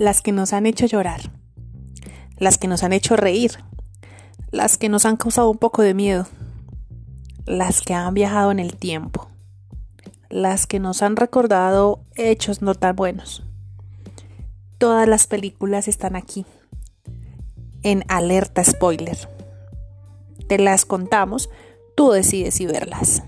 las que nos han hecho llorar, las que nos han hecho reír, las que nos han causado un poco de miedo, las que han viajado en el tiempo, las que nos han recordado hechos no tan buenos. Todas las películas están aquí, en alerta spoiler. Te las contamos, tú decides si verlas.